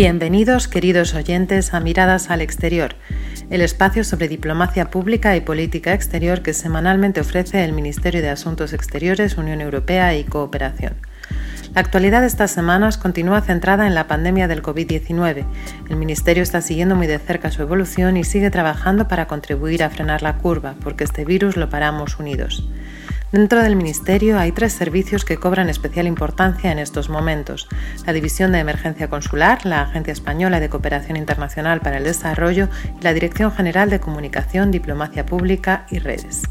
Bienvenidos, queridos oyentes, a Miradas al Exterior, el espacio sobre diplomacia pública y política exterior que semanalmente ofrece el Ministerio de Asuntos Exteriores, Unión Europea y Cooperación. La actualidad de estas semanas continúa centrada en la pandemia del COVID-19. El Ministerio está siguiendo muy de cerca su evolución y sigue trabajando para contribuir a frenar la curva, porque este virus lo paramos unidos. Dentro del Ministerio hay tres servicios que cobran especial importancia en estos momentos. La División de Emergencia Consular, la Agencia Española de Cooperación Internacional para el Desarrollo y la Dirección General de Comunicación, Diplomacia Pública y Redes.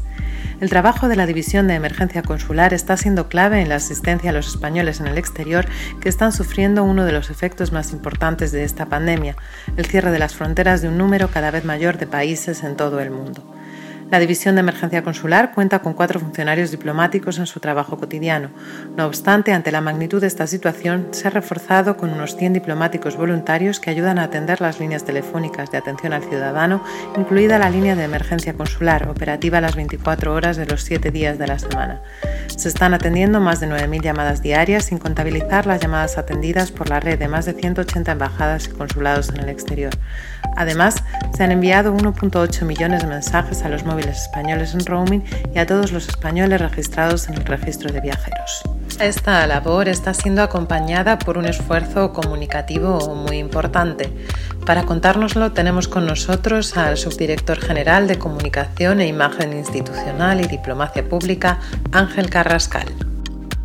El trabajo de la División de Emergencia Consular está siendo clave en la asistencia a los españoles en el exterior que están sufriendo uno de los efectos más importantes de esta pandemia, el cierre de las fronteras de un número cada vez mayor de países en todo el mundo. La División de Emergencia Consular cuenta con cuatro funcionarios diplomáticos en su trabajo cotidiano. No obstante, ante la magnitud de esta situación, se ha reforzado con unos 100 diplomáticos voluntarios que ayudan a atender las líneas telefónicas de atención al ciudadano, incluida la línea de emergencia consular, operativa las 24 horas de los 7 días de la semana. Se están atendiendo más de 9.000 llamadas diarias, sin contabilizar las llamadas atendidas por la red de más de 180 embajadas y consulados en el exterior. Además, se han enviado 1.8 millones de mensajes a los móviles españoles en roaming y a todos los españoles registrados en el registro de viajeros. Esta labor está siendo acompañada por un esfuerzo comunicativo muy importante. Para contárnoslo tenemos con nosotros al subdirector general de Comunicación e Imagen Institucional y Diplomacia Pública, Ángel Carrascal.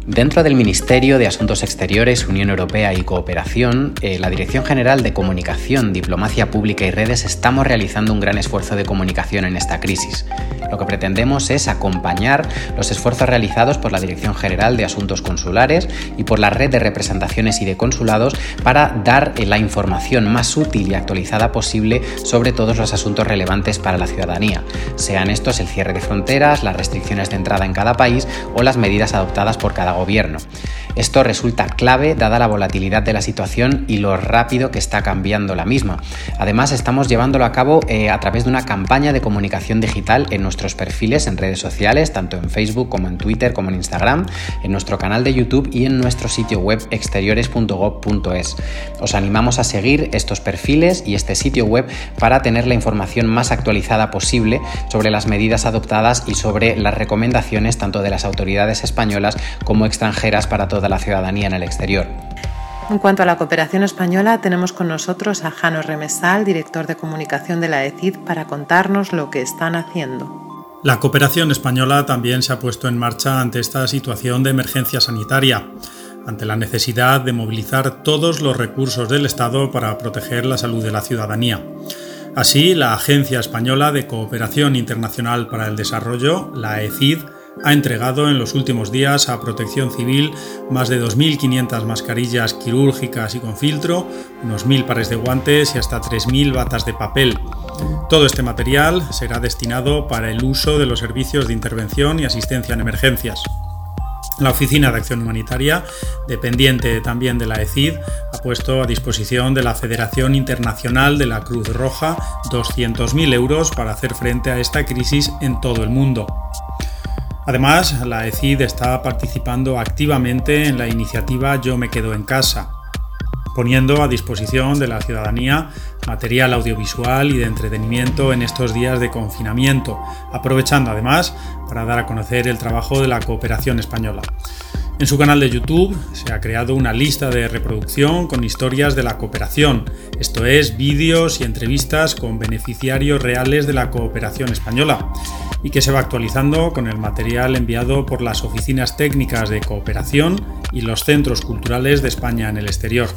Dentro del Ministerio de Asuntos Exteriores, Unión Europea y Cooperación, eh, la Dirección General de Comunicación, Diplomacia Pública y Redes estamos realizando un gran esfuerzo de comunicación en esta crisis. Lo que pretendemos es acompañar los esfuerzos realizados por la Dirección General de Asuntos Consulares y por la red de representaciones y de consulados para dar eh, la información más útil y actualizada posible sobre todos los asuntos relevantes para la ciudadanía, sean estos el cierre de fronteras, las restricciones de entrada en cada país o las medidas adoptadas por cada gobierno. Esto resulta clave dada la volatilidad de la situación y lo rápido que está cambiando la misma. Además, estamos llevándolo a cabo eh, a través de una campaña de comunicación digital en nuestros perfiles en redes sociales, tanto en Facebook como en Twitter como en Instagram, en nuestro canal de YouTube y en nuestro sitio web exteriores.gov.es. Os animamos a seguir estos perfiles y este sitio web para tener la información más actualizada posible sobre las medidas adoptadas y sobre las recomendaciones tanto de las autoridades españolas como extranjeras para toda la ciudadanía en el exterior. En cuanto a la cooperación española, tenemos con nosotros a Jano Remesal, director de comunicación de la ECID, para contarnos lo que están haciendo. La cooperación española también se ha puesto en marcha ante esta situación de emergencia sanitaria, ante la necesidad de movilizar todos los recursos del Estado para proteger la salud de la ciudadanía. Así, la Agencia Española de Cooperación Internacional para el Desarrollo, la ECID, ha entregado en los últimos días a Protección Civil más de 2.500 mascarillas quirúrgicas y con filtro, unos 1.000 pares de guantes y hasta 3.000 batas de papel. Todo este material será destinado para el uso de los servicios de intervención y asistencia en emergencias. La Oficina de Acción Humanitaria, dependiente también de la ECID, ha puesto a disposición de la Federación Internacional de la Cruz Roja 200.000 euros para hacer frente a esta crisis en todo el mundo. Además, la ECID está participando activamente en la iniciativa Yo me quedo en casa, poniendo a disposición de la ciudadanía material audiovisual y de entretenimiento en estos días de confinamiento, aprovechando además para dar a conocer el trabajo de la cooperación española. En su canal de YouTube se ha creado una lista de reproducción con historias de la cooperación, esto es, vídeos y entrevistas con beneficiarios reales de la cooperación española y que se va actualizando con el material enviado por las oficinas técnicas de cooperación y los centros culturales de España en el exterior.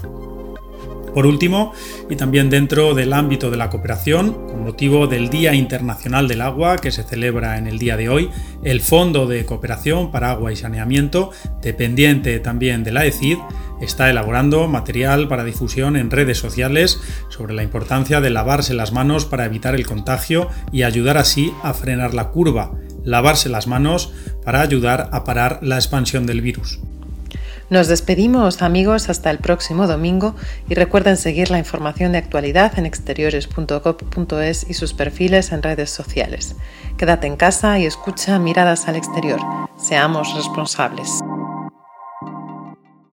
Por último, y también dentro del ámbito de la cooperación, con motivo del Día Internacional del Agua que se celebra en el día de hoy, el Fondo de Cooperación para Agua y Saneamiento, dependiente también de la ECID, está elaborando material para difusión en redes sociales sobre la importancia de lavarse las manos para evitar el contagio y ayudar así a frenar la curva, lavarse las manos para ayudar a parar la expansión del virus. Nos despedimos amigos hasta el próximo domingo y recuerden seguir la información de actualidad en exteriores.gov.es y sus perfiles en redes sociales. Quédate en casa y escucha miradas al exterior. Seamos responsables.